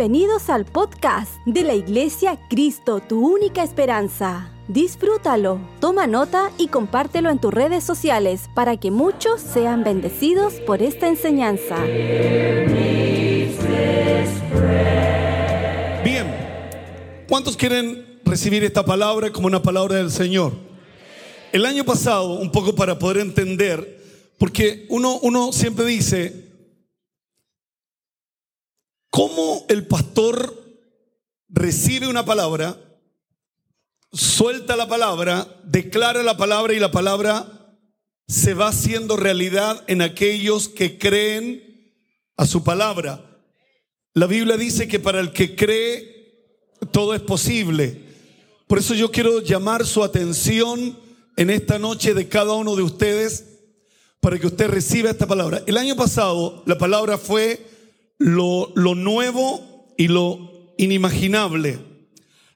Bienvenidos al podcast de la Iglesia Cristo, tu única esperanza. Disfrútalo, toma nota y compártelo en tus redes sociales para que muchos sean bendecidos por esta enseñanza. Bien, ¿cuántos quieren recibir esta palabra como una palabra del Señor? El año pasado, un poco para poder entender, porque uno, uno siempre dice, ¿Cómo el pastor recibe una palabra, suelta la palabra, declara la palabra y la palabra se va haciendo realidad en aquellos que creen a su palabra? La Biblia dice que para el que cree todo es posible. Por eso yo quiero llamar su atención en esta noche de cada uno de ustedes para que usted reciba esta palabra. El año pasado la palabra fue lo, nuevo y lo inimaginable.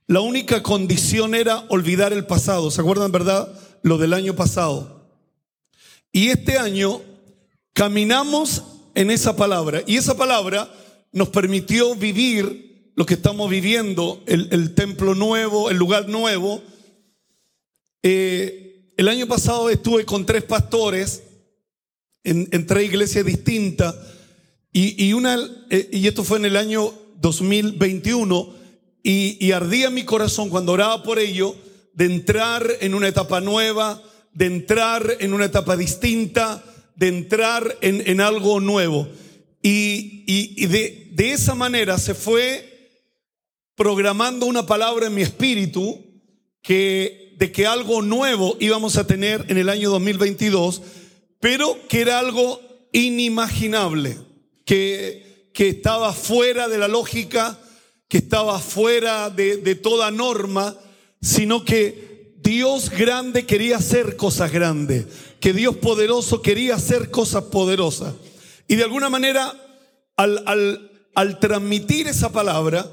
La única condición era olvidar el pasado. ¿Se acuerdan, verdad? Lo del año pasado. Y este año caminamos en esa palabra. Y esa palabra nos permitió vivir lo que estamos viviendo, el, templo nuevo, el lugar nuevo. Eh, el año pasado estuve con tres pastores en, en tres iglesias distintas y, una, eh, y esto fue en el año 2021, y, ardía mi corazón cuando oraba por ello, de entrar en una etapa nueva, de entrar en una etapa distinta, de entrar en, algo nuevo. Y, de, de, esa manera se fue programando una palabra en mi espíritu que, de que algo nuevo íbamos a tener en el año 2022, pero que era algo inimaginable que, estaba fuera de la lógica, que estaba fuera de, toda norma, sino que Dios grande quería hacer cosas grandes, que Dios poderoso quería hacer cosas poderosas. Y de alguna manera, al transmitir esa palabra,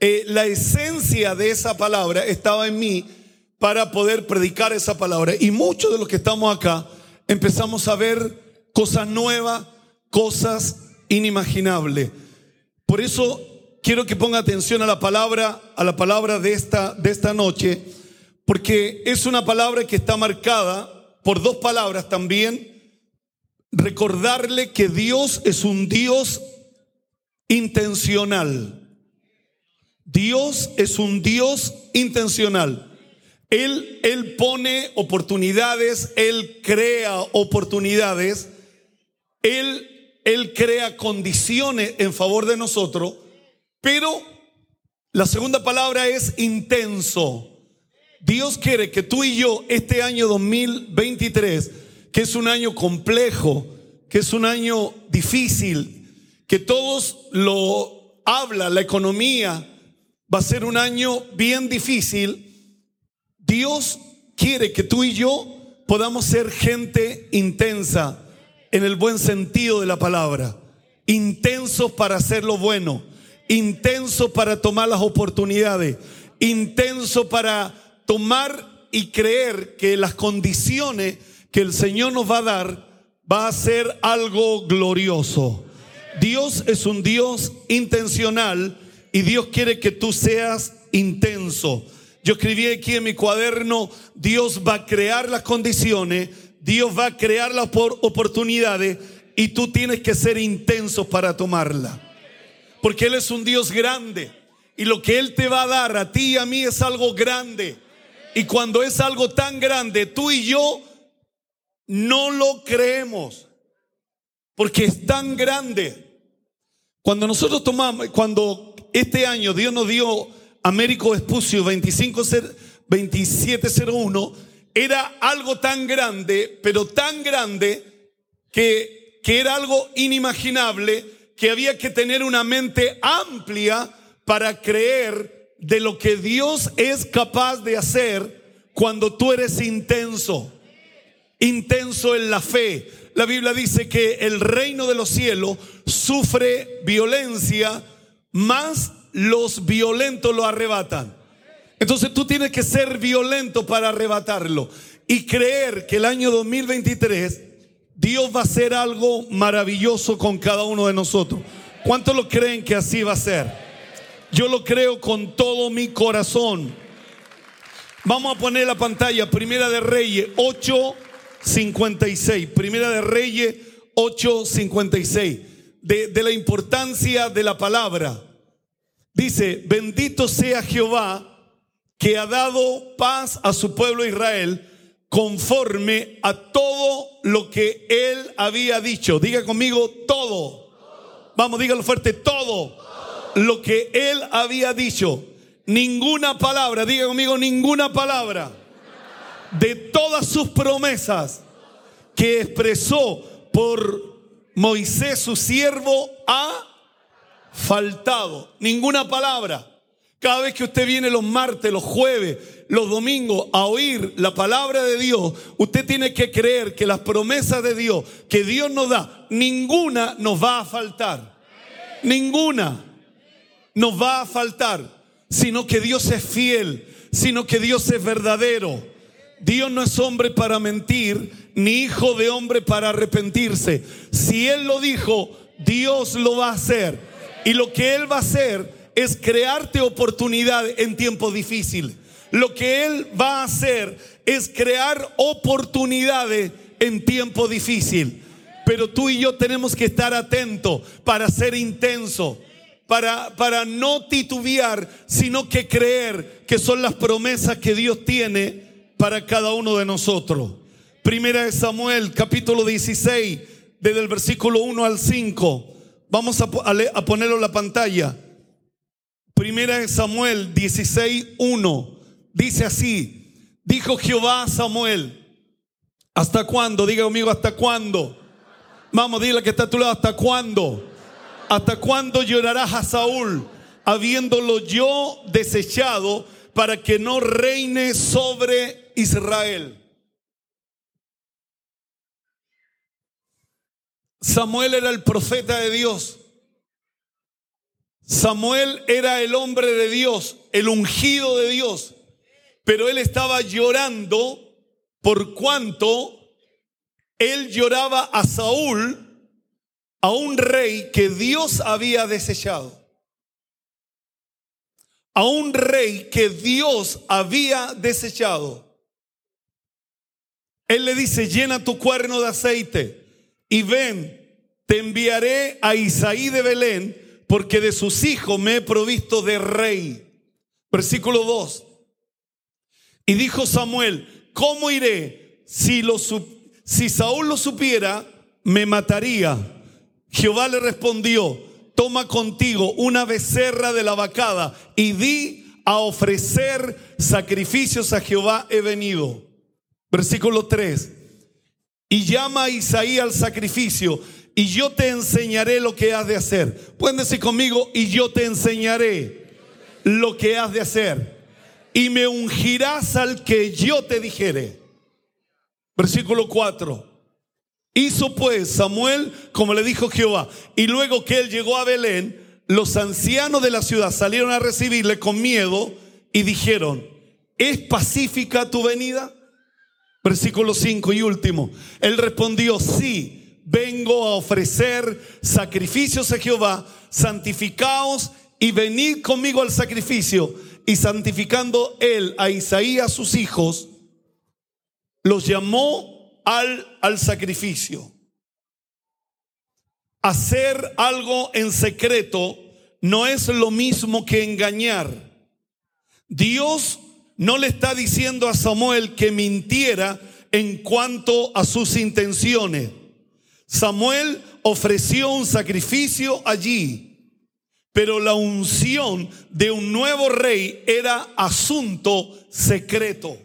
eh, la esencia de esa palabra estaba en mí para poder predicar esa palabra. Y muchos de los que estamos acá empezamos a ver cosas nuevas, cosas inimaginable. Por eso quiero que ponga atención a la palabra, a la palabra de esta, de esta noche, porque es una palabra que está marcada por dos palabras también. Recordarle que Dios es un Dios intencional. Dios es un Dios intencional. Él, él pone oportunidades, Él crea oportunidades, Él él crea condiciones en favor de nosotros, pero la segunda palabra es intenso. Dios quiere que tú y yo este año 2023, que es un año complejo, que es un año difícil, que todos lo habla, la economía va a ser un año bien difícil, Dios quiere que tú y yo podamos ser gente intensa en el buen sentido de la palabra. Intensos para hacer lo bueno, intensos para tomar las oportunidades, intensos para tomar y creer que las condiciones que el Señor nos va a dar va a ser algo glorioso. Dios es un Dios intencional y Dios quiere que tú seas intenso. Yo escribí aquí en mi cuaderno, Dios va a crear las condiciones Dios va a crear las oportunidades y tú tienes que ser intenso para tomarla. Porque Él es un Dios grande y lo que Él te va a dar a ti y a mí es algo grande. Y cuando es algo tan grande, tú y yo no lo creemos. Porque es tan grande. Cuando nosotros tomamos, cuando este año Dios nos dio Américo Espucio 25, 2701, era algo tan grande, pero tan grande que, que era algo inimaginable, que había que tener una mente amplia para creer de lo que Dios es capaz de hacer cuando tú eres intenso, intenso en la fe. La Biblia dice que el reino de los cielos sufre violencia, más los violentos lo arrebatan. Entonces tú tienes que ser violento para arrebatarlo y creer que el año 2023 Dios va a hacer algo maravilloso con cada uno de nosotros. ¿Cuántos lo creen que así va a ser? Yo lo creo con todo mi corazón. Vamos a poner la pantalla, Primera de Reyes 8:56. Primera de Reyes 8:56. De, de la importancia de la palabra. Dice, bendito sea Jehová que ha dado paz a su pueblo Israel conforme a todo lo que él había dicho. Diga conmigo todo. Vamos, dígalo fuerte, todo lo que él había dicho. Ninguna palabra, diga conmigo, ninguna palabra de todas sus promesas que expresó por Moisés su siervo ha faltado. Ninguna palabra. Cada vez que usted viene los martes, los jueves, los domingos a oír la palabra de Dios, usted tiene que creer que las promesas de Dios que Dios nos da, ninguna nos va a faltar. Ninguna nos va a faltar, sino que Dios es fiel, sino que Dios es verdadero. Dios no es hombre para mentir, ni hijo de hombre para arrepentirse. Si Él lo dijo, Dios lo va a hacer. Y lo que Él va a hacer es crearte oportunidad en tiempos difíciles. Lo que Él va a hacer es crear oportunidades en tiempo difícil. Pero tú y yo tenemos que estar atentos para ser intenso, para, para no titubear, sino que creer que son las promesas que Dios tiene para cada uno de nosotros. Primera de Samuel, capítulo 16, desde el versículo 1 al 5. Vamos a, a ponerlo en la pantalla. Primera de Samuel 16, 1. Dice así, dijo Jehová a Samuel, ¿hasta cuándo? Diga conmigo, ¿hasta cuándo? Vamos, dile que está a tu lado, ¿hasta cuándo? ¿Hasta cuándo llorarás a Saúl, habiéndolo yo desechado para que no reine sobre Israel? Samuel era el profeta de Dios. Samuel era el hombre de Dios, el ungido de Dios. Pero él estaba llorando por cuanto él lloraba a Saúl, a un rey que Dios había desechado. A un rey que Dios había desechado. Él le dice, llena tu cuerno de aceite y ven, te enviaré a Isaí de Belén, porque de sus hijos me he provisto de rey. Versículo 2. Y dijo Samuel, ¿cómo iré? Si, lo, si Saúl lo supiera, me mataría. Jehová le respondió, toma contigo una becerra de la vacada y di a ofrecer sacrificios a Jehová he venido. Versículo 3 y llama a Isaí al sacrificio y yo te enseñaré lo que has de hacer. Pueden decir conmigo, y yo te enseñaré lo que has de hacer. Y me ungirás al que yo te dijere. Versículo 4. Hizo pues Samuel como le dijo Jehová. Y luego que él llegó a Belén, los ancianos de la ciudad salieron a recibirle con miedo y dijeron, ¿es pacífica tu venida? Versículo 5 y último. Él respondió, sí, vengo a ofrecer sacrificios a Jehová, santificaos y venid conmigo al sacrificio. Y santificando él a Isaías sus hijos, los llamó al, al sacrificio. Hacer algo en secreto no es lo mismo que engañar. Dios no le está diciendo a Samuel que mintiera en cuanto a sus intenciones. Samuel ofreció un sacrificio allí, pero la unción de un nuevo rey era asunto secreto.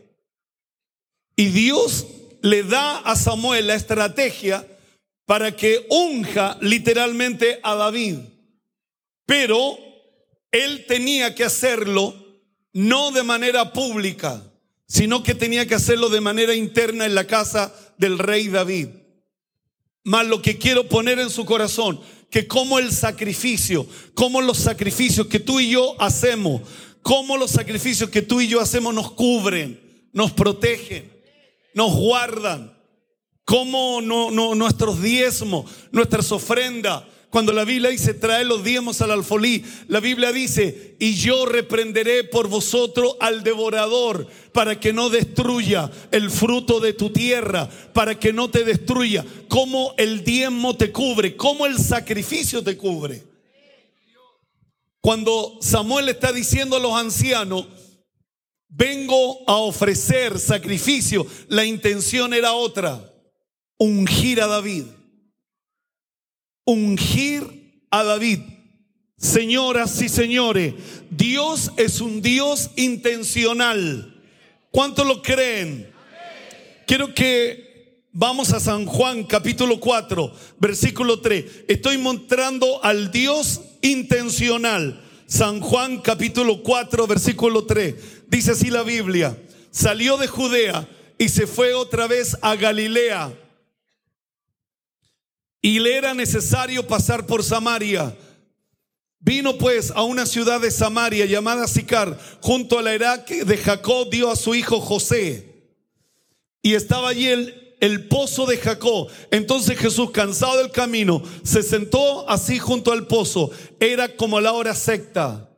Y Dios le da a Samuel la estrategia para que unja literalmente a David. Pero él tenía que hacerlo no de manera pública, sino que tenía que hacerlo de manera interna en la casa del rey David. Más lo que quiero poner en su corazón, que como el sacrificio, como los sacrificios que tú y yo hacemos, como los sacrificios que tú y yo hacemos nos cubren, nos protegen, nos guardan, como no, nuestros diezmos, nuestras ofrendas, Cuando la Biblia dice trae los diezmos al alfolí, la Biblia dice, y yo reprenderé por vosotros al devorador para que no destruya el fruto de tu tierra, para que no te destruya. Como el diezmo te cubre, como el sacrificio te cubre. Cuando Samuel está diciendo a los ancianos, vengo a ofrecer sacrificio, la intención era otra, ungir a David ungir a David. Señoras y señores, Dios es un Dios intencional. ¿Cuánto lo creen? Quiero que vamos a San Juan capítulo 4, versículo 3. Estoy mostrando al Dios intencional. San Juan capítulo 4, versículo 3. Dice así la Biblia. Salió de Judea y se fue otra vez a Galilea y le era necesario pasar por Samaria. Vino pues a una ciudad de Samaria llamada Sicar, junto a la de Jacob dio a su hijo José. Y estaba allí el, el pozo de Jacob. Entonces Jesús, cansado del camino, se sentó así junto al pozo. Era como la hora secta.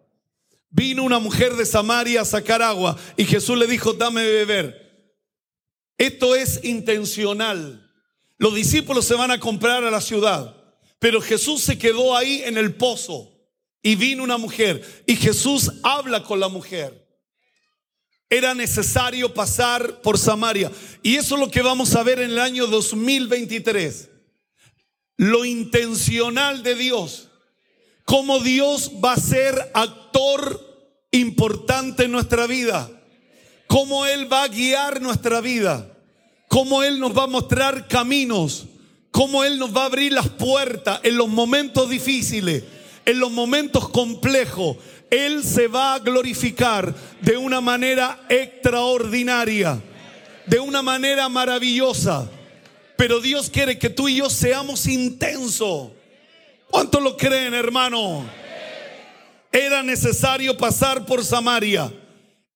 Vino una mujer de Samaria a sacar agua y Jesús le dijo, dame beber. Esto es intencional. Los discípulos se van a comprar a la ciudad, pero Jesús se quedó ahí en el pozo y vino una mujer y Jesús habla con la mujer. Era necesario pasar por Samaria y eso es lo que vamos a ver en el año 2023. Lo intencional de Dios, cómo Dios va a ser actor importante en nuestra vida, cómo Él va a guiar nuestra vida cómo Él nos va a mostrar caminos, cómo Él nos va a abrir las puertas en los momentos difíciles, en los momentos complejos. Él se va a glorificar de una manera extraordinaria, de una manera maravillosa. Pero Dios quiere que tú y yo seamos intensos. ¿Cuánto lo creen, hermano? Era necesario pasar por Samaria.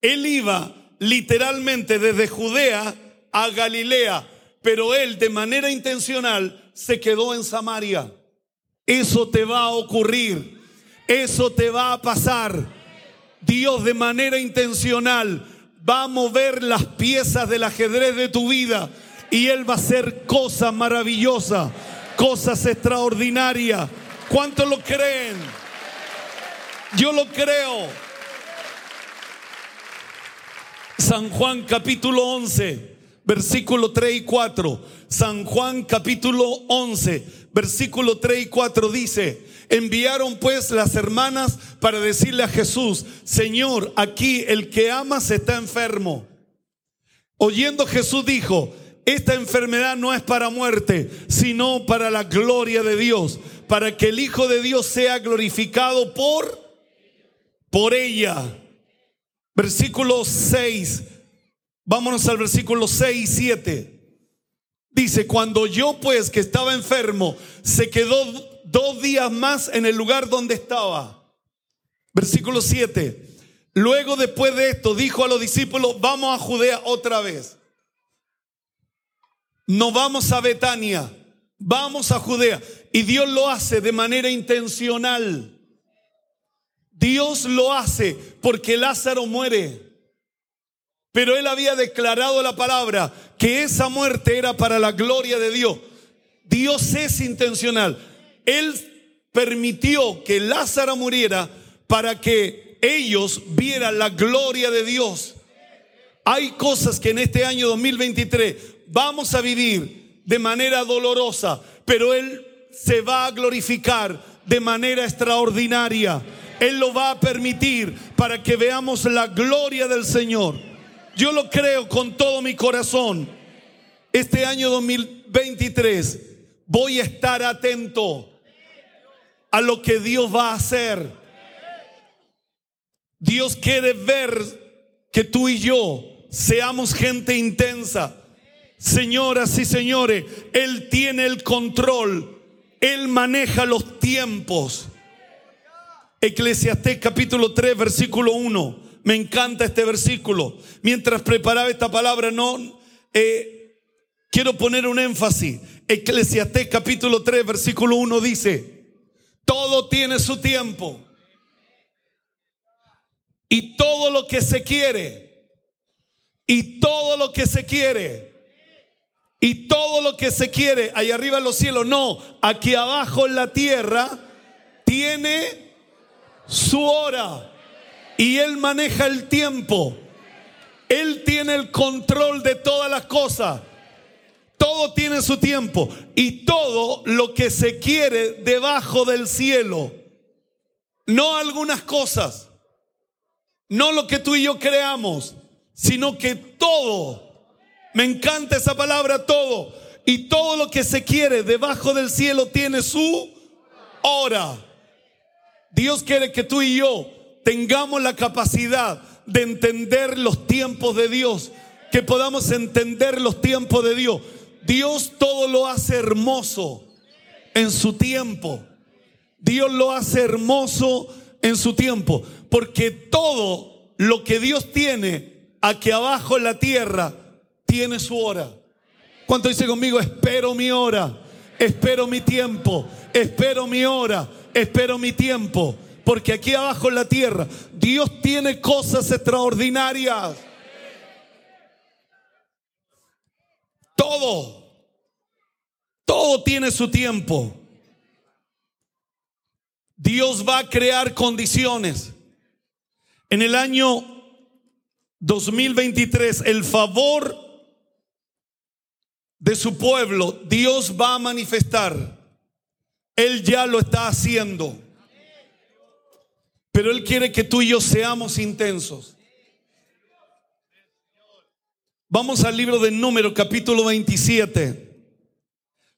Él iba literalmente desde Judea a Galilea, pero él de manera intencional se quedó en Samaria. Eso te va a ocurrir, eso te va a pasar. Dios de manera intencional va a mover las piezas del ajedrez de tu vida y Él va a hacer cosas maravillosas, cosas extraordinarias. ¿Cuántos lo creen? Yo lo creo. San Juan capítulo 11 versículo 3 y 4. San Juan capítulo 11, versículo 3 y 4 dice, enviaron pues las hermanas para decirle a Jesús, Señor, aquí el que amas está enfermo. Oyendo Jesús dijo, esta enfermedad no es para muerte, sino para la gloria de Dios, para que el Hijo de Dios sea glorificado por, por ella. Versículo 6 Vámonos al versículo 6 y 7. Dice, cuando yo pues que estaba enfermo, se quedó dos días más en el lugar donde estaba. Versículo 7. Luego después de esto dijo a los discípulos, vamos a Judea otra vez. No vamos a Betania, vamos a Judea. Y Dios lo hace de manera intencional. Dios lo hace porque Lázaro muere. Pero él había declarado la palabra que esa muerte era para la gloria de Dios. Dios es intencional. Él permitió que Lázaro muriera para que ellos vieran la gloria de Dios. Hay cosas que en este año 2023 vamos a vivir de manera dolorosa, pero Él se va a glorificar de manera extraordinaria. Él lo va a permitir para que veamos la gloria del Señor. Yo lo creo con todo mi corazón. Este año 2023 voy a estar atento a lo que Dios va a hacer. Dios quiere ver que tú y yo seamos gente intensa. Señoras y señores, Él tiene el control. Él maneja los tiempos. Eclesiastés capítulo 3, versículo 1. Me encanta este versículo. Mientras preparaba esta palabra, no eh, quiero poner un énfasis. Eclesiastés capítulo 3, versículo 1 dice, Todo tiene su tiempo. Y todo lo que se quiere, y todo lo que se quiere, y todo lo que se quiere, allá arriba en los cielos, no, aquí abajo en la tierra, tiene su hora. Y Él maneja el tiempo. Él tiene el control de todas las cosas. Todo tiene su tiempo. Y todo lo que se quiere debajo del cielo. No algunas cosas no lo que tú y yo creamos, sino que todo, me encanta esa palabra todo, y todo lo que se quiere debajo del cielo tiene su hora. Dios quiere que tú y yo tengamos la capacidad de entender los tiempos de Dios, que podamos entender los tiempos de Dios. Dios todo lo hace hermoso en su tiempo. Dios lo hace hermoso en su tiempo porque todo lo que Dios tiene aquí abajo en la tierra tiene su hora. ¿Cuánto dice conmigo? Espero mi hora, espero mi tiempo, espero mi hora, espero mi tiempo. Porque aquí abajo en la tierra Dios tiene cosas extraordinarias. Todo, todo tiene su tiempo. Dios va a crear condiciones. En el año 2023, el favor de su pueblo, Dios va a manifestar. Él ya lo está haciendo. Pero Él quiere que tú y yo seamos intensos. Vamos al libro de Número, capítulo 27,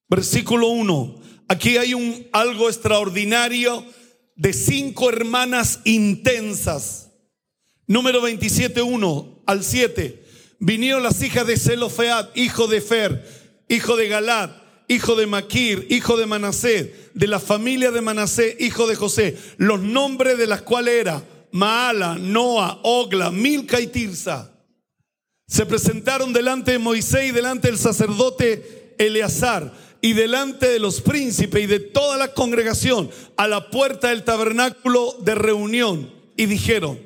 versículo 1. Aquí hay un algo extraordinario de cinco hermanas intensas Número 27, 1 al 7. Vinieron las hijas de Zelofead, hijo de Fer, hijo de Galad, hijo de Maquir, hijo de Manasé, de la familia de Manasé, hijo de José, los nombres de las cuales era Maala, Noa, Ogla, Milca y Tirsa. Se presentaron delante de Moisés y delante del sacerdote Eleazar y delante de los príncipes y de toda la congregación a la puerta del tabernáculo de reunión y dijeron,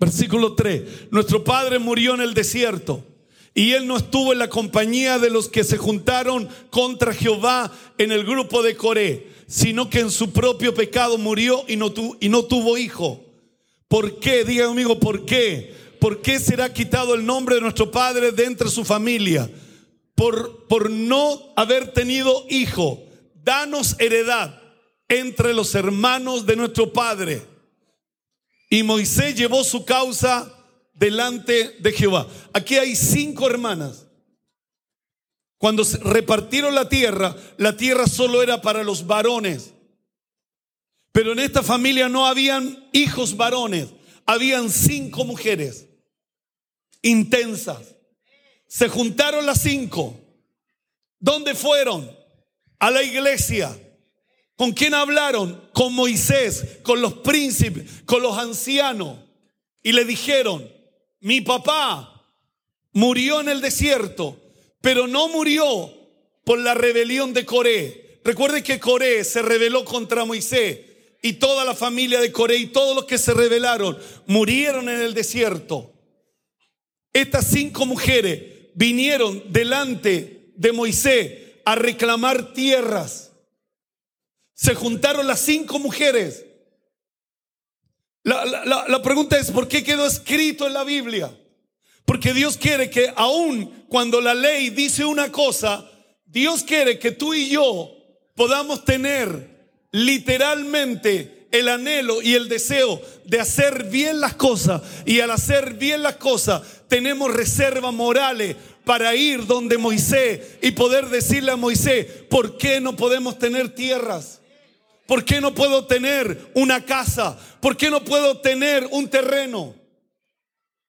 Versículo 3. Nuestro padre murió en el desierto y él no estuvo en la compañía de los que se juntaron contra Jehová en el grupo de Coré, sino que en su propio pecado murió y no, y no tuvo hijo. ¿Por qué? Diga conmigo, ¿por qué? ¿Por qué será quitado el nombre de nuestro padre de entre su familia? Por, por no haber tenido hijo. Danos heredad entre los hermanos de nuestro padre. Y Moisés llevó su causa delante de Jehová. Aquí hay cinco hermanas. Cuando repartieron la tierra, la tierra solo era para los varones. Pero en esta familia no habían hijos varones, habían cinco mujeres intensas. Se juntaron las cinco. ¿Dónde fueron? A la iglesia. ¿Con quién hablaron? Con Moisés, con los príncipes, con los ancianos. Y le dijeron, mi papá murió en el desierto, pero no murió por la rebelión de Coré. Recuerde que Coré se rebeló contra Moisés y toda la familia de Coré y todos los que se rebelaron murieron en el desierto. Estas cinco mujeres vinieron delante de Moisés a reclamar tierras se juntaron las cinco mujeres. La, pregunta es, ¿por qué quedó escrito en la Biblia? Porque Dios quiere que aun cuando la ley dice una cosa, Dios quiere que tú y yo podamos tener literalmente el anhelo y el deseo de hacer bien las cosas. Y al hacer bien las cosas, tenemos reservas morales para ir donde Moisés y poder decirle a Moisés, ¿por qué no podemos tener tierras? ¿Por qué no puedo tener una casa? ¿Por qué no puedo tener un terreno?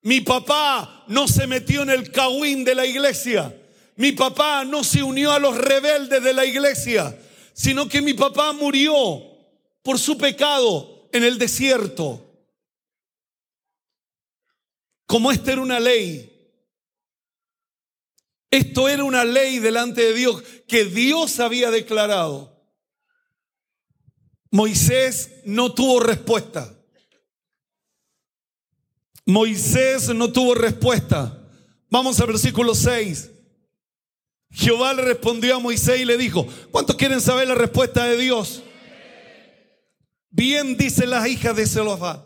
Mi papá no se metió en el cahuín de la iglesia. Mi papá no se unió a los rebeldes de la iglesia, sino que mi papá murió por su pecado en el desierto. Como esta era una ley. Esto era una ley delante de Dios que Dios había declarado. Moisés no tuvo respuesta. Moisés no tuvo respuesta. Vamos al versículo 6. Jehová le respondió a Moisés y le dijo, ¿cuántos quieren saber la respuesta de Dios? Bien dice las hijas de Zelofá.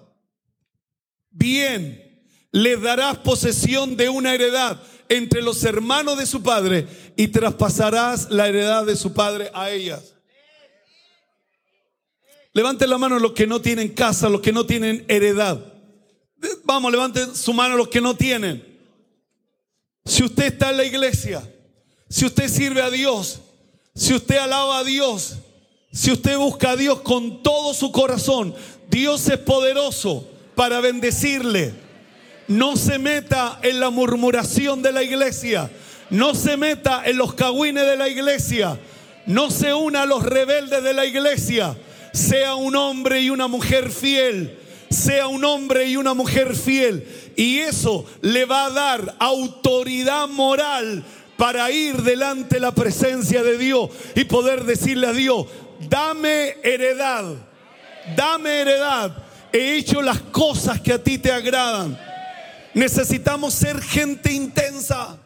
Bien, le darás posesión de una heredad entre los hermanos de su padre y traspasarás la heredad de su padre a ellas. Levanten la mano los que no tienen casa, los que no tienen heredad. Vamos, levanten su mano los que no tienen. Si usted está en la iglesia, si usted sirve a Dios, si usted alaba a Dios, si usted busca a Dios con todo su corazón, Dios es poderoso para bendecirle. No se meta en la murmuración de la iglesia. No se meta en los cagüines de la iglesia. No se una a los rebeldes de la iglesia. Sea un hombre y una mujer fiel. Sea un hombre y una mujer fiel. Y eso le va a dar autoridad moral para ir delante de la presencia de Dios y poder decirle a Dios, dame heredad, dame heredad. He hecho las cosas que a ti te agradan. Necesitamos ser gente intensa.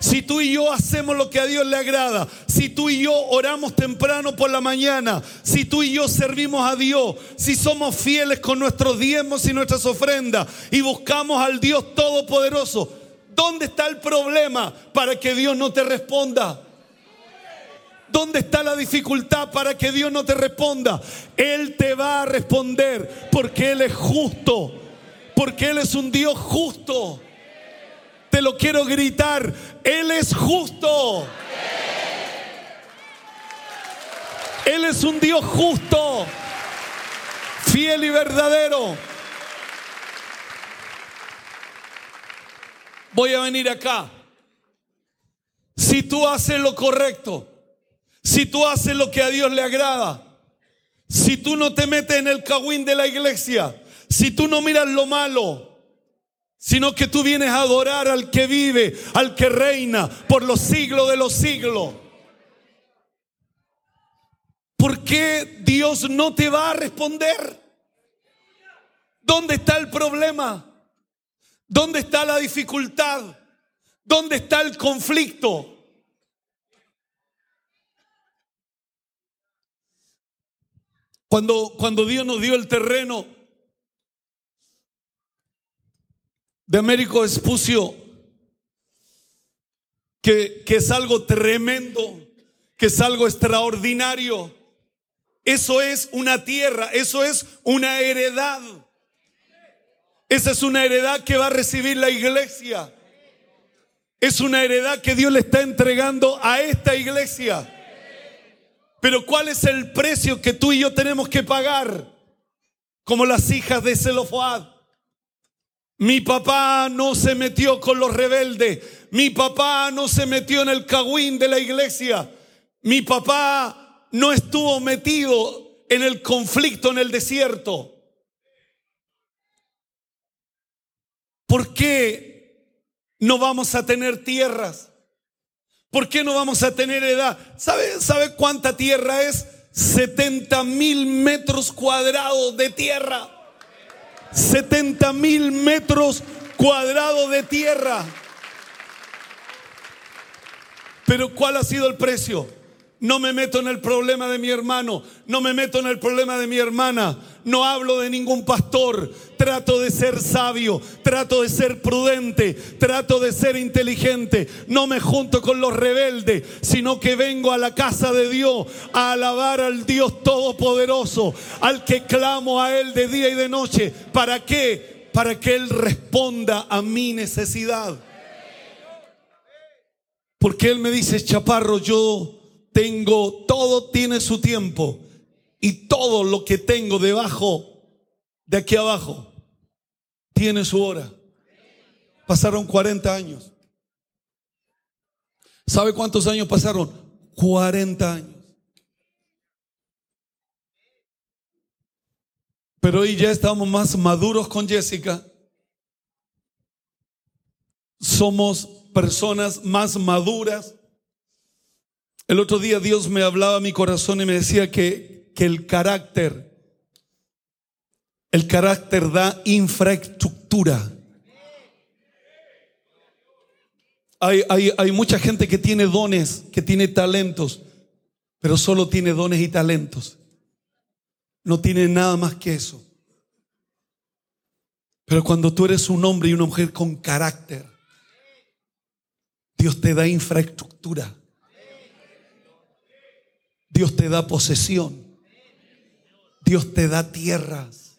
Si tú y yo hacemos lo que a Dios le agrada, si tú y yo oramos temprano por la mañana, si tú y yo servimos a Dios, si somos fieles con nuestros diezmos y nuestras ofrendas y buscamos al Dios Todopoderoso, ¿dónde está el problema para que Dios no te responda? ¿Dónde está la dificultad para que Dios no te responda? Él te va a responder porque Él es justo, porque Él es un Dios justo. Te lo quiero gritar, Él es justo. Él es un Dios justo, fiel y verdadero. Voy a venir acá. Si tú haces lo correcto, si tú haces lo que a Dios le agrada, si tú no te metes en el cagüín de la iglesia, si tú no miras lo malo, sino que tú vienes a adorar al que vive, al que reina por los siglos de los siglos. ¿Por qué Dios no te va a responder? ¿Dónde está el problema? ¿Dónde está la dificultad? ¿Dónde está el conflicto? Cuando, cuando Dios nos dio el terreno de Américo Espucio, que, que es algo tremendo, que es algo extraordinario. Eso es una tierra, eso es una heredad. Esa es una heredad que va a recibir la iglesia. Es una heredad que Dios le está entregando a esta iglesia. Pero ¿cuál es el precio que tú y yo tenemos que pagar? Como las hijas de Zelofad. Mi papá no se metió con los rebeldes. Mi papá no se metió en el cagüín de la iglesia. Mi papá no estuvo metido en el conflicto en el desierto. ¿Por qué no vamos a tener tierras? ¿Por qué no vamos a tener edad? ¿Sabe, sabe cuánta tierra es? 70 mil metros cuadrados de tierra. 70 mil metros cuadrados de tierra. Pero ¿cuál ha sido el precio? No me meto en el problema de mi hermano, no me meto en el problema de mi hermana, no hablo de ningún pastor, trato de ser sabio, trato de ser prudente, trato de ser inteligente, no me junto con los rebeldes, sino que vengo a la casa de Dios a alabar al Dios Todopoderoso, al que clamo a Él de día y de noche. ¿Para qué? Para que Él responda a mi necesidad. Porque Él me dice, chaparro, yo tengo, todo tiene su tiempo y todo lo que tengo debajo de aquí abajo tiene su hora. Pasaron 40 años. ¿Sabe cuántos años pasaron? 40 años. Pero hoy ya estamos más maduros con Jessica. Somos personas más maduras el otro día Dios me hablaba a mi corazón y me decía que, que el carácter, el carácter da infraestructura. Hay, hay, hay mucha gente que tiene dones, que tiene talentos, pero solo tiene dones y talentos. No tiene nada más que eso. Pero cuando tú eres un hombre y una mujer con carácter, Dios te da infraestructura. Dios te da posesión. Dios te da tierras.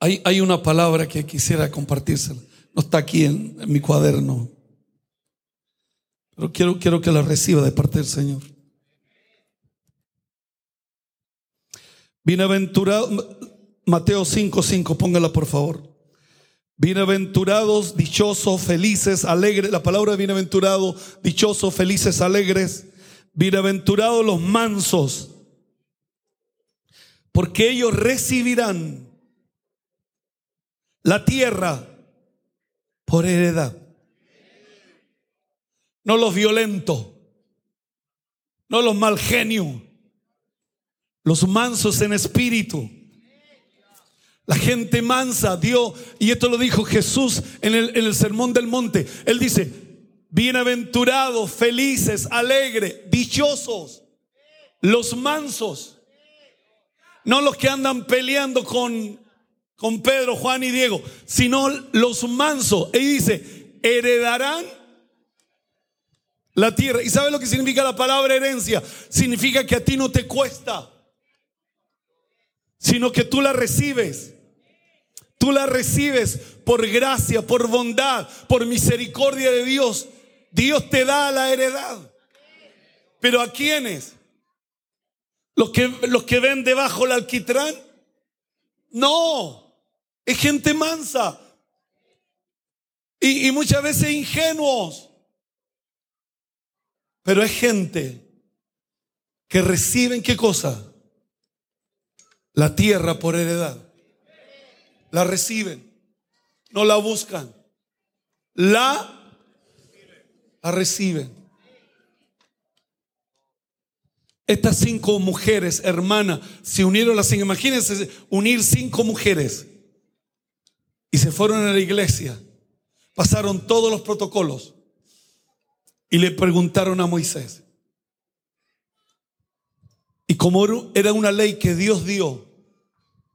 Hay, hay una palabra que quisiera compartírsela. No está aquí en, mi cuaderno. Pero quiero, quiero que la reciba de parte del Señor. Bienaventurado, Mateo 5, 5, póngala por favor. Bienaventurados, dichosos, felices, alegres. La palabra bienaventurado, dichosos, felices, alegres. Bienaventurados los mansos, porque ellos recibirán la tierra por heredad. No los violentos, no los mal genios, los mansos en espíritu. La gente mansa, Dios, y esto lo dijo Jesús en el, en el Sermón del Monte. Él dice, bienaventurados, felices, alegres, dichosos, los mansos, no los que andan peleando con, con Pedro, Juan y Diego, sino los mansos. Y dice, heredarán la tierra. ¿Y sabe lo que significa la palabra herencia? Significa que a ti no te cuesta sino que tú la recibes. Tú la recibes por gracia, por bondad, por misericordia de Dios. Dios te da la heredad. Pero ¿a quiénes? ¿Los que, los que ven debajo el alquitrán? No, es gente mansa. Y, y muchas veces ingenuos. Pero es gente que reciben qué cosa? la tierra por heredad. La reciben, no la buscan, la, la reciben. Estas cinco mujeres, hermana, se unieron las cinco. Imagínense unir cinco mujeres y se fueron a la iglesia. Pasaron todos los protocolos y le preguntaron a Moisés, y como era una ley que Dios dio,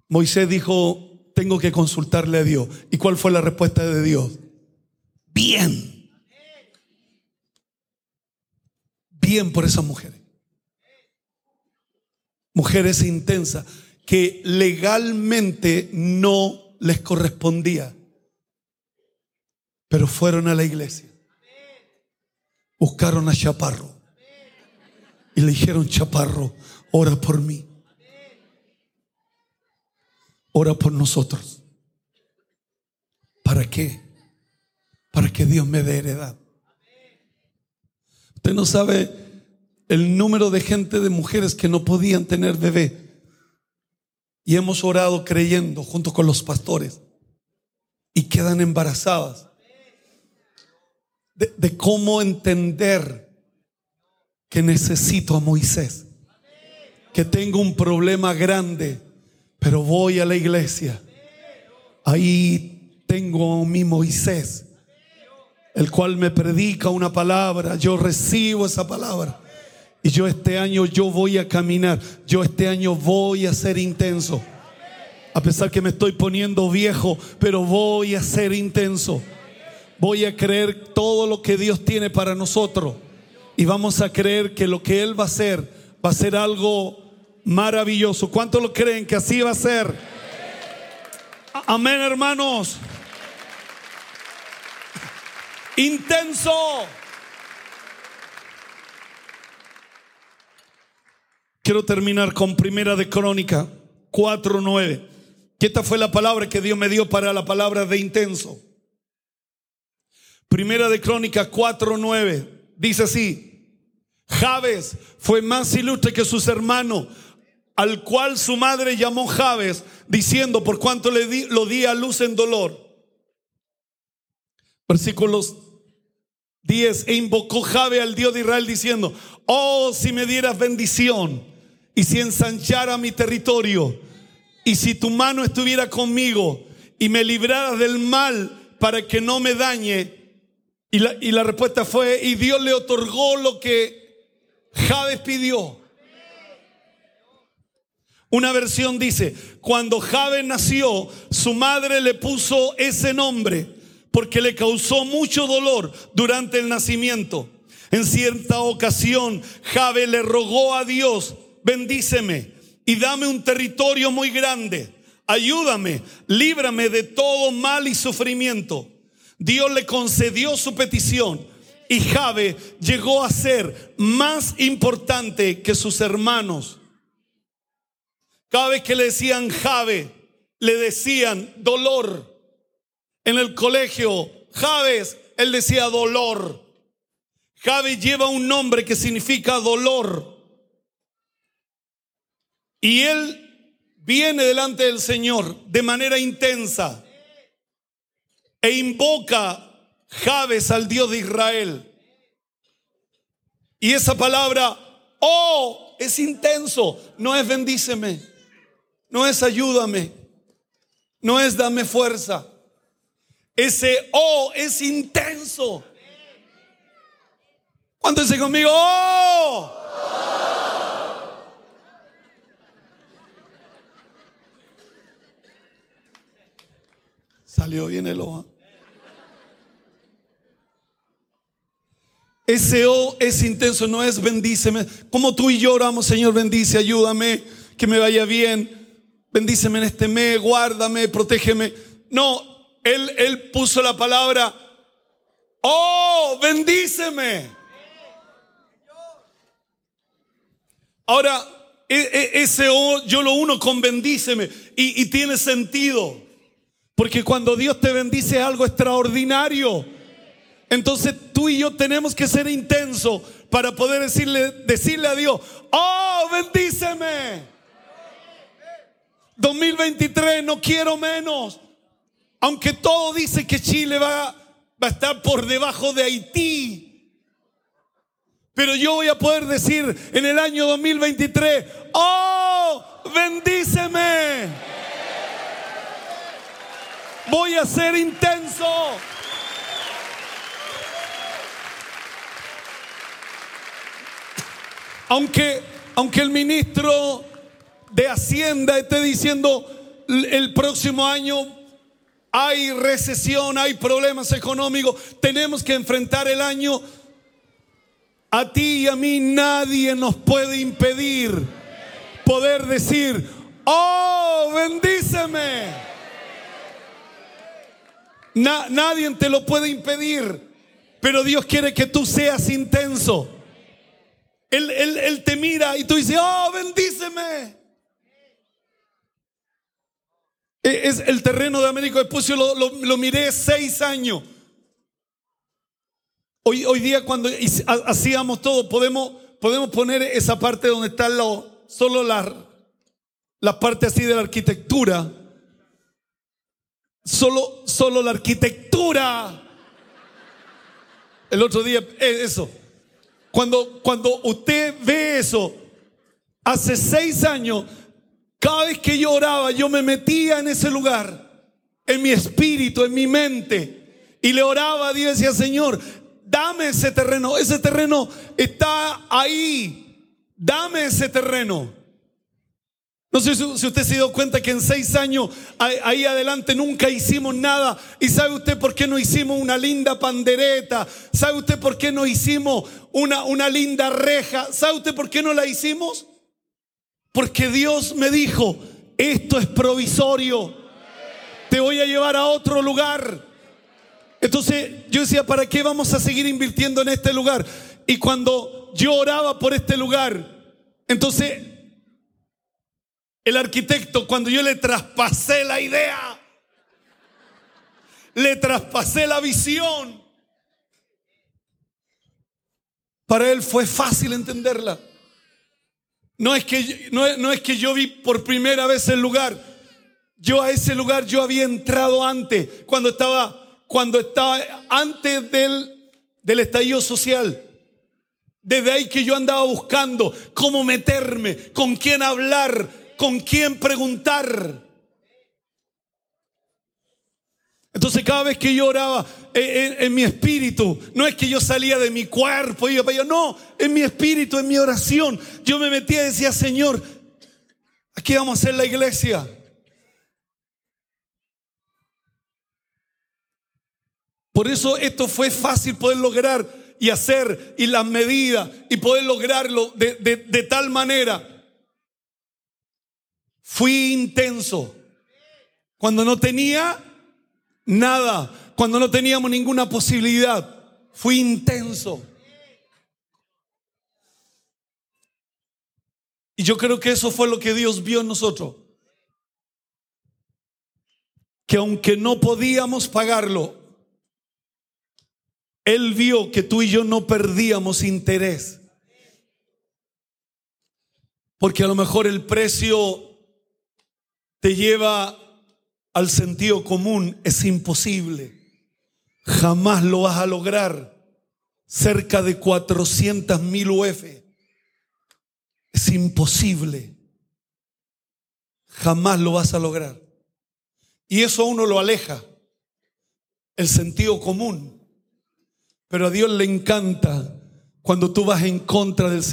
Moisés dijo, tengo que consultarle a Dios. ¿Y cuál fue la respuesta de Dios? Bien. Bien por esas mujeres. Mujeres intensas que legalmente no les correspondía, pero fueron a la iglesia. Buscaron a Chaparro y le dijeron, Chaparro, ora por mí. Ora por nosotros. ¿Para qué? Para que Dios me dé heredad. Usted no sabe el número de gente, de mujeres que no podían tener bebé. Y hemos orado creyendo junto con los pastores. Y quedan embarazadas. De, de cómo entender que necesito a Moisés que tengo un problema grande, pero voy a la iglesia. Ahí tengo a mi Moisés, el cual me predica una palabra, yo recibo esa palabra. Y yo este año yo voy a caminar, yo este año voy a ser intenso. A pesar que me estoy poniendo viejo, pero voy a ser intenso. Voy a creer todo lo que Dios tiene para nosotros. Y vamos a creer que lo que Él va a hacer va a ser algo maravilloso. ¿Cuántos lo creen que así va a ser? Amén, hermanos. Intenso. Quiero terminar con Primera de Crónica 4:9. Que esta fue la palabra que Dios me dio para la palabra de intenso. Primera de Crónica 4:9 dice así: Javes fue más ilustre que sus hermanos, al cual su madre llamó Javes, diciendo, por cuanto le di, lo di a luz en dolor. Versículos 10. E invocó Jabe al Dios de Israel diciendo, oh, si me dieras bendición y si ensanchara mi territorio y si tu mano estuviera conmigo y me libraras del mal para que no me dañe. Y la, y la respuesta fue, y Dios le otorgó lo que Jabes pidió. Una versión dice, cuando Jabes nació, su madre le puso ese nombre porque le causó mucho dolor durante el nacimiento. En cierta ocasión, Jabe le rogó a Dios, bendíceme y dame un territorio muy grande. Ayúdame, líbrame de todo mal y sufrimiento. Dios le concedió su petición y Jabe llegó a ser más importante que sus hermanos. Cada vez que le decían Jabe, le decían dolor. En el colegio, Javes, él decía dolor. Jabe lleva un nombre que significa dolor. Y él viene delante del Señor de manera intensa e invoca Javes al Dios de Israel. Y esa palabra, oh, es intenso, no es bendíceme, no es ayúdame, no es dame fuerza. Ese oh es intenso. ¿Cuánto dice conmigo? Oh. Salió bien el ojo. Ese oh es intenso, no es bendíceme. Como tú y yo oramos, Señor, bendice, ayúdame, que me vaya bien. Bendíceme en este mes, guárdame, protégeme. No, él, él puso la palabra, oh, bendíceme. Ahora, e, e, ese oh, yo lo uno con bendíceme y, y tiene sentido. Porque cuando Dios te bendice es algo extraordinario. Entonces tú y yo tenemos que ser intensos para poder decirle, decirle a Dios, oh, bendíceme. 2023, no quiero menos. Aunque todo dice que Chile va, va a estar por debajo de Haití. Pero yo voy a poder decir en el año 2023, oh, bendíceme voy a ser intenso. Aunque, aunque el ministro de Hacienda esté diciendo el próximo año hay recesión, hay problemas económicos, tenemos que enfrentar el año. A ti y a mí nadie nos puede impedir poder decir, oh, bendíceme nadie te lo puede impedir, pero Dios quiere que tú seas intenso. Él, él, te mira y tú dices, oh, bendíceme. E, es el terreno de Américo Espucio, lo, lo, miré seis años. Hoy, hoy día cuando hacíamos todo, podemos, podemos poner esa parte donde está lo, solo la, la parte así de la arquitectura Solo, solo la arquitectura. El otro día, eh, eso. Cuando, cuando usted ve eso, hace seis años, cada vez que yo oraba, yo me metía en ese lugar, en mi espíritu, en mi mente, y le oraba a Dios y decía, Señor, dame ese terreno, ese terreno está ahí, dame ese terreno. No sé si usted se dio cuenta que en seis años ahí adelante nunca hicimos nada. ¿Y sabe usted por qué no hicimos una linda pandereta? ¿Sabe usted por qué no hicimos una, una linda reja? ¿Sabe usted por qué no la hicimos? Porque Dios me dijo, esto es provisorio. Te voy a llevar a otro lugar. Entonces yo decía, ¿para qué vamos a seguir invirtiendo en este lugar? Y cuando yo oraba por este lugar, entonces el arquitecto, cuando yo le traspasé la idea, le traspasé la visión, para él fue fácil entenderla. No es que, no, no es que yo vi por primera vez el lugar. Yo a ese lugar yo había entrado antes, cuando estaba, cuando estaba antes del, del estallido social. Desde ahí que yo andaba buscando cómo meterme, con quién hablar, con quién preguntar. Entonces cada vez que yo oraba en, mi espíritu, no es que yo salía de mi cuerpo, iba para no, en mi espíritu, en mi oración, yo me metía y decía, Señor, aquí vamos a hacer la iglesia. Por eso esto fue fácil poder lograr y hacer y las medidas y poder lograrlo de, de tal manera. Fui intenso. Cuando no tenía nada, cuando no teníamos ninguna posibilidad, fui intenso. Y yo creo que eso fue lo que Dios vio en nosotros. Que aunque no podíamos pagarlo, él vio que tú y yo no perdíamos interés. Porque a lo mejor el precio te lleva al sentido común. Es imposible. Jamás lo vas a lograr. Cerca de 400 mil UF. Es imposible. Jamás lo vas a lograr. Y eso a uno lo aleja. El sentido común. Pero a Dios le encanta cuando tú vas en contra del,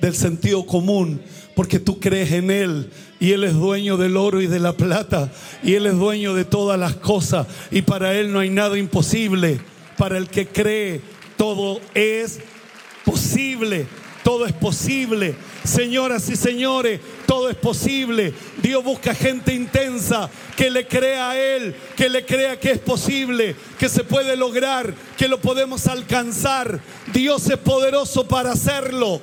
del sentido común, porque tú crees en Él y Él es dueño del oro y de la plata y Él es dueño de todas las cosas y para Él no hay nada imposible. Para el que cree, todo es posible todo es posible. Señoras y señores, todo es posible. Dios busca gente intensa que le crea a Él, que le crea que es posible, que se puede lograr, que lo podemos alcanzar. Dios es poderoso para hacerlo.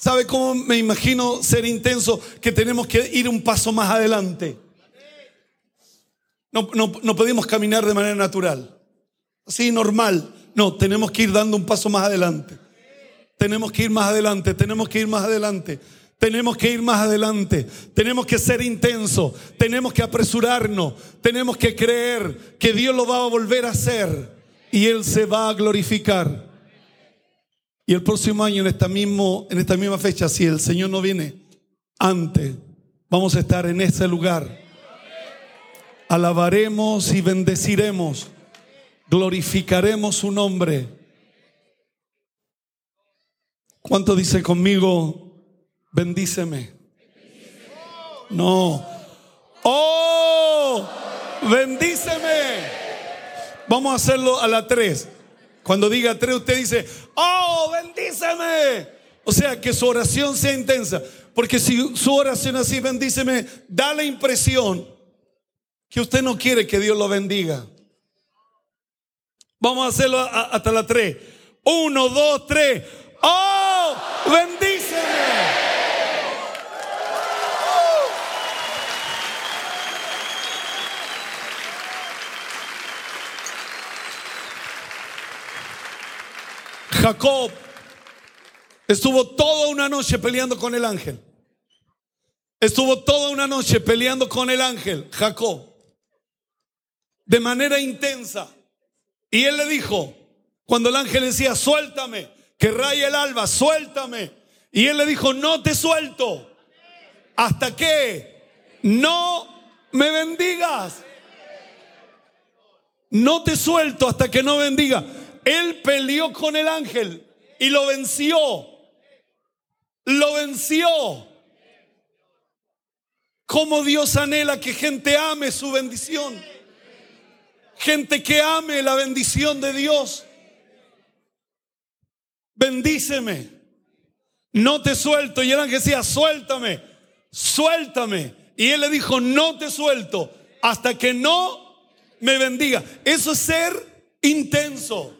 ¿Sabe cómo me imagino ser intenso? Que tenemos que ir un paso más adelante. No, no podemos caminar de manera natural, así normal. No, tenemos que ir dando un paso más adelante. Tenemos que ir más adelante, tenemos que ir más adelante. Tenemos que ir más adelante, tenemos que ser intensos, tenemos que apresurarnos, tenemos que creer que Dios lo va a volver a hacer y Él se va a glorificar. Y el próximo año, en esta, mismo, en esta misma fecha, si el Señor no viene antes, vamos a estar en ese lugar. Alabaremos y bendeciremos, glorificaremos su nombre ¿Cuánto dice conmigo? Bendíceme. No. Oh, bendíceme. Vamos a hacerlo a la tres. Cuando diga tres, usted dice, oh, bendíceme. O sea, que su oración sea intensa. Porque si su oración así, bendíceme, da la impresión que usted no quiere que Dios lo bendiga. Vamos a hacerlo hasta la tres. Uno, dos, tres. Oh, bendíceme. Jacob estuvo toda una noche peleando con el ángel. Estuvo toda una noche peleando con el ángel, Jacob, de manera intensa. Y él le dijo, cuando el ángel decía, suéltame, que raya el alba, suéltame. Y él le dijo, no te suelto hasta que no me bendigas. No te suelto hasta que no bendiga. Él peleó con el ángel y lo venció. Lo venció. Como Dios anhela que gente ame su bendición. Gente que ame la bendición de Dios bendíceme, no te suelto. Y el ángel decía, suéltame, suéltame. Y él le dijo, no te suelto hasta que no me bendiga. Eso es ser intenso.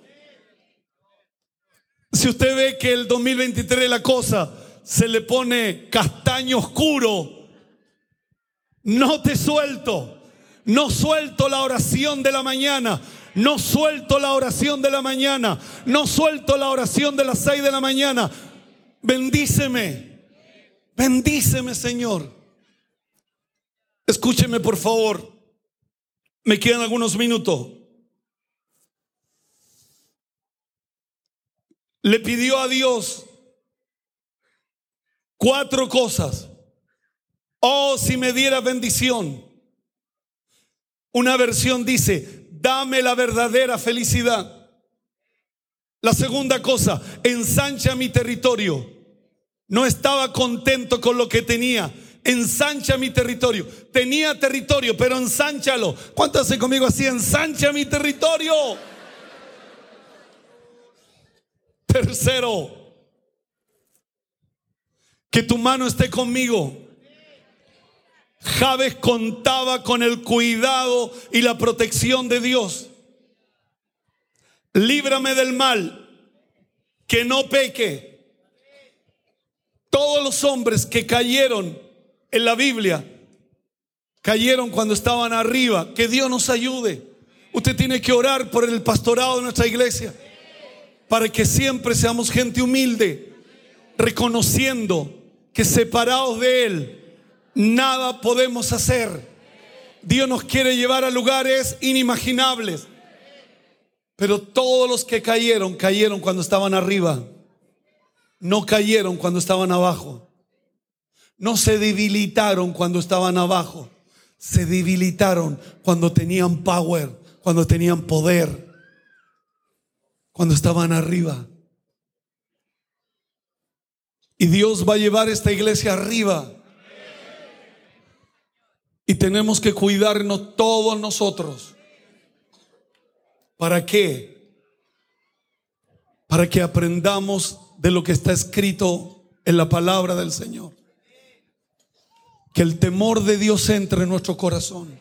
Si usted ve que el 2023 la cosa se le pone castaño oscuro, no te suelto. No suelto la oración de la mañana. No suelto la oración de la mañana. No suelto la oración de las seis de la mañana. Bendíceme. Bendíceme, Señor. Escúcheme, por favor. Me quedan algunos minutos. Le pidió a Dios cuatro cosas. Oh, si me diera bendición. Una versión dice, dame la verdadera felicidad. La segunda cosa, ensancha mi territorio. No estaba contento con lo que tenía. Ensancha mi territorio. Tenía territorio, pero ensánchalo. ¿Cuánto hace conmigo así? Ensancha mi territorio. Tercero, que tu mano esté conmigo. Javes contaba con el cuidado y la protección de Dios. Líbrame del mal, que no peque. Todos los hombres que cayeron en la Biblia cayeron cuando estaban arriba. Que Dios nos ayude. Usted tiene que orar por el pastorado de nuestra iglesia para que siempre seamos gente humilde, reconociendo que separados de Él nada podemos hacer. Dios nos quiere llevar a lugares inimaginables. Pero todos los que cayeron, cayeron cuando estaban arriba. No cayeron cuando estaban abajo. No se debilitaron cuando estaban abajo. Se debilitaron cuando tenían power, cuando tenían poder, cuando estaban arriba. Y Dios va a llevar esta iglesia arriba. Y tenemos que cuidarnos todos nosotros. ¿Para qué? Para que aprendamos de lo que está escrito en la palabra del Señor. Que el temor de Dios entre en nuestro corazón.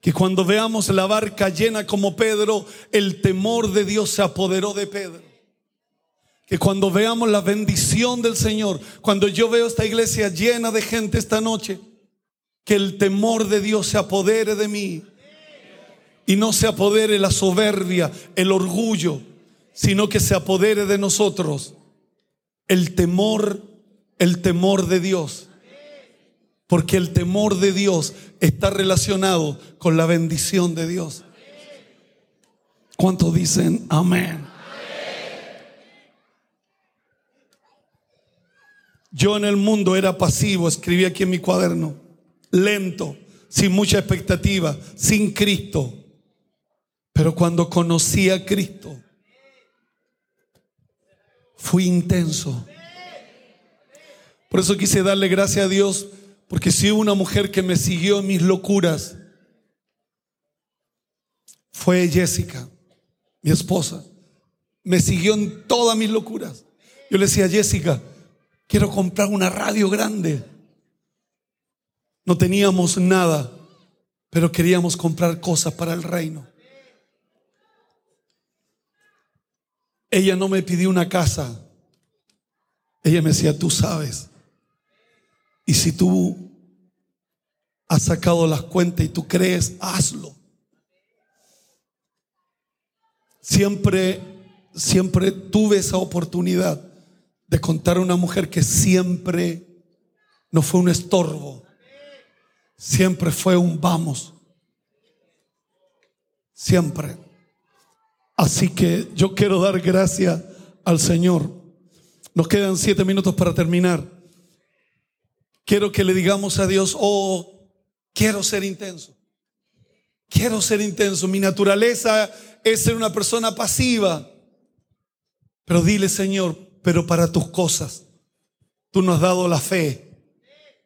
Que cuando veamos la barca llena como Pedro, el temor de Dios se apoderó de Pedro. Que cuando veamos la bendición del Señor, cuando yo veo esta iglesia llena de gente esta noche, que el temor de Dios se apodere de mí y no se apodere la soberbia, el orgullo, sino que se apodere de nosotros el temor, el temor de Dios. Porque el temor de Dios está relacionado con la bendición de Dios. ¿Cuántos dicen amén? Yo en el mundo era pasivo, escribí aquí en mi cuaderno lento, sin mucha expectativa, sin Cristo. Pero cuando conocí a Cristo, fui intenso. Por eso quise darle gracias a Dios, porque si una mujer que me siguió en mis locuras, fue Jessica, mi esposa. Me siguió en todas mis locuras. Yo le decía, Jessica, quiero comprar una radio grande. No teníamos nada, pero queríamos comprar cosas para el reino. Ella no me pidió una casa. Ella me decía, tú sabes. Y si tú has sacado las cuentas y tú crees, hazlo. Siempre, siempre tuve esa oportunidad de contar a una mujer que siempre no fue un estorbo siempre fue un vamos. Siempre. Así que yo quiero dar gracias al Señor. Nos quedan siete minutos para terminar. Quiero que le digamos a Dios, oh, quiero ser intenso. Quiero ser intenso. Mi naturaleza es ser una persona pasiva. Pero dile, Señor, pero para tus cosas, tú nos has dado la fe.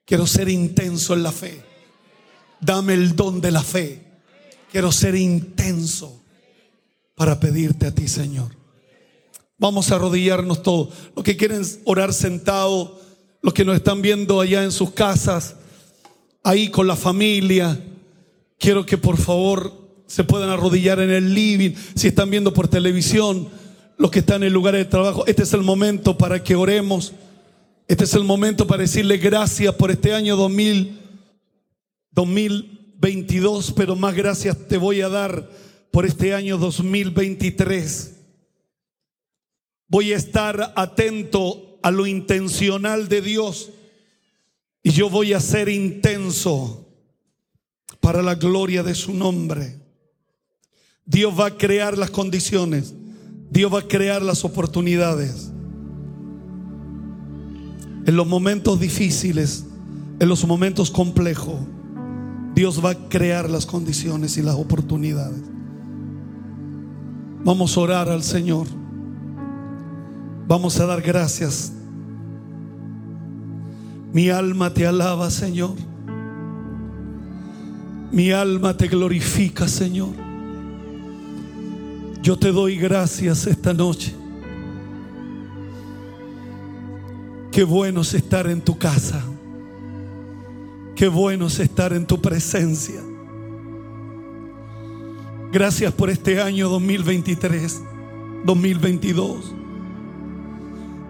Quiero ser intenso en la fe. Dame el don de la fe. Quiero ser intenso para pedirte a ti, Señor. Vamos a arrodillarnos todos. Los que quieren orar sentado, los que nos están viendo allá en sus casas, ahí con la familia, quiero que por favor se puedan arrodillar en el living. Si están viendo por televisión, los que están en lugares de trabajo, este es el momento para que oremos. Este es el momento para decirle gracias por este año 2000. 2022, pero más gracias te voy a dar por este año 2023. Voy a estar atento a lo intencional de Dios y yo voy a ser intenso para la gloria de su nombre. Dios va a crear las condiciones. Dios va a crear las oportunidades. En los momentos difíciles, en los momentos complejos, Dios va a crear las condiciones y las oportunidades. Vamos a orar al Señor. Vamos a dar gracias. Mi alma te alaba, Señor. Mi alma te glorifica, Señor. Yo te doy gracias esta noche. Qué bueno es estar en tu casa. Qué bueno es estar en tu presencia. Gracias por este año 2023, 2022.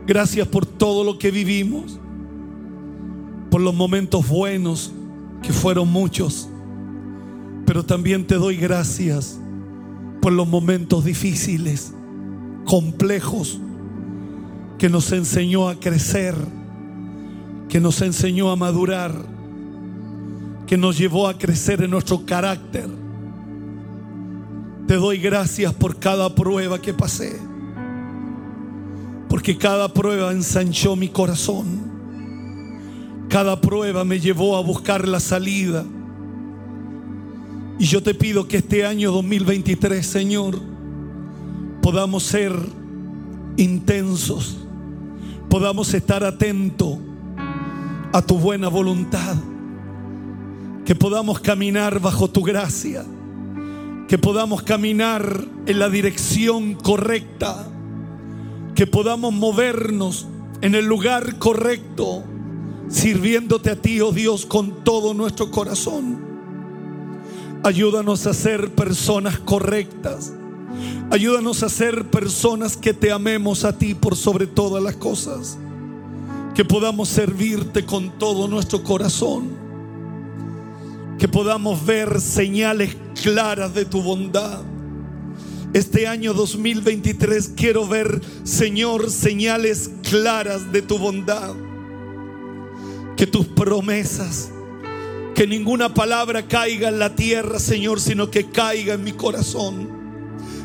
Gracias por todo lo que vivimos, por los momentos buenos, que fueron muchos. Pero también te doy gracias por los momentos difíciles, complejos, que nos enseñó a crecer, que nos enseñó a madurar, que nos llevó a crecer en nuestro carácter. Te doy gracias por cada prueba que pasé, porque cada prueba ensanchó mi corazón, cada prueba me llevó a buscar la salida. Y yo te pido que este año 2023, Señor, podamos ser intensos, podamos estar atentos a tu buena voluntad, que podamos caminar bajo tu gracia, que podamos caminar en la dirección correcta, que podamos movernos en el lugar correcto, sirviéndote a ti, oh Dios, con todo nuestro corazón. Ayúdanos a ser personas correctas. Ayúdanos a ser personas que te amemos a ti por sobre todas las cosas. Que podamos servirte con todo nuestro corazón. Que podamos ver señales claras de tu bondad. Este año 2023 quiero ver, Señor, señales claras de tu bondad. Que tus promesas que ninguna palabra caiga en la tierra, Señor, sino que caiga en mi corazón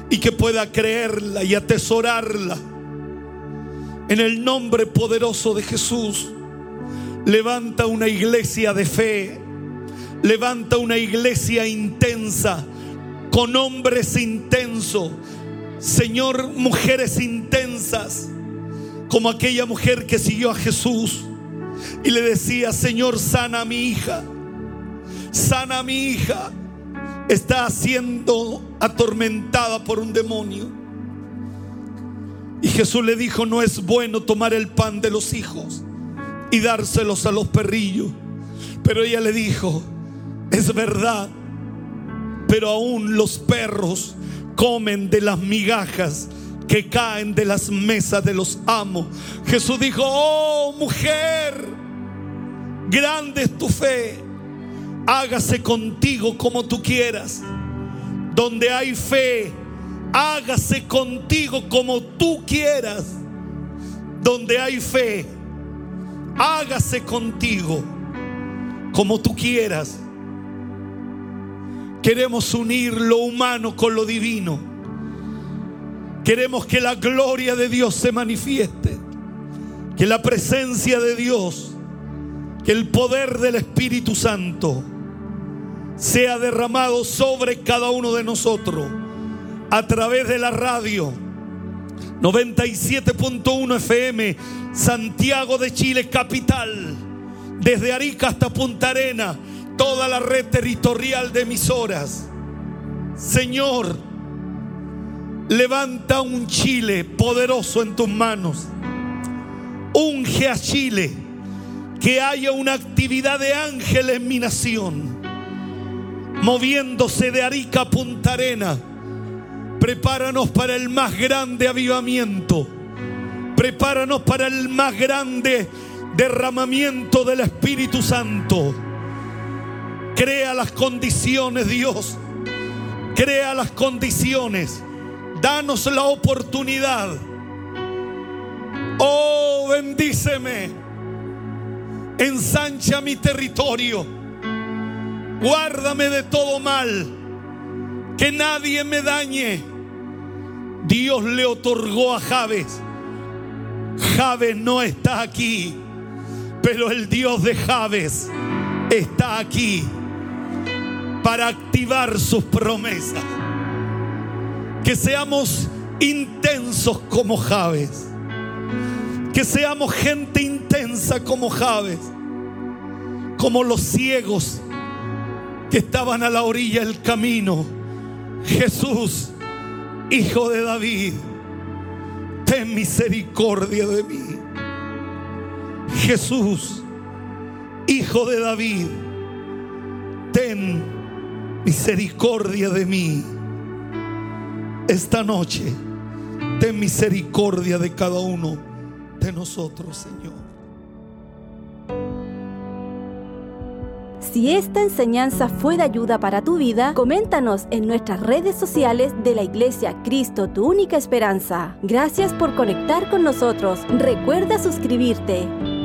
y que pueda creerla y atesorarla. En el nombre poderoso de Jesús, levanta una iglesia de fe, levanta una iglesia intensa, con hombres intensos, Señor, mujeres intensas, como aquella mujer que siguió a Jesús y le decía, Señor, sana a mi hija sana a mi hija, está siendo atormentada por un demonio. Y Jesús le dijo, no es bueno tomar el pan de los hijos y dárselos a los perrillos. Pero ella le dijo, es verdad, pero aún los perros comen de las migajas que caen de las mesas de los amos. Jesús dijo, oh mujer, grande es tu fe hágase contigo como tú quieras. Donde hay fe, hágase contigo como tú quieras. Donde hay fe, hágase contigo como tú quieras. Queremos unir lo humano con lo divino. Queremos que la gloria de Dios se manifieste. Que la presencia de Dios, que el poder del Espíritu Santo sea derramado sobre cada uno de nosotros a través de la radio 97.1 FM Santiago de Chile capital desde Arica hasta Punta Arena toda la red territorial de emisoras Señor levanta un Chile poderoso en tus manos unge a Chile que haya una actividad de ángel en mi nación moviéndose de Arica a Punta Arena. Prepáranos para el más grande avivamiento. Prepáranos para el más grande derramamiento del Espíritu Santo. Crea las condiciones, Dios. Crea las condiciones. Danos la oportunidad. Oh, bendíceme. Ensancha mi territorio Guárdame de todo mal. Que nadie me dañe. Dios le otorgó a Javes. Javes no está aquí, pero el Dios de Javes está aquí para activar sus promesas. Que seamos intensos como Javes. Que seamos gente intensa como Javes. Como los ciegos que estaban a la orilla del camino. Jesús, Hijo de David, ten misericordia de mí. Jesús, Hijo de David, ten misericordia de mí. Esta noche, ten misericordia de cada uno de nosotros, Señor. Si esta enseñanza fue de ayuda para tu vida, coméntanos en nuestras redes sociales de la Iglesia Cristo, tu única esperanza. Gracias por conectar con nosotros. Recuerda suscribirte.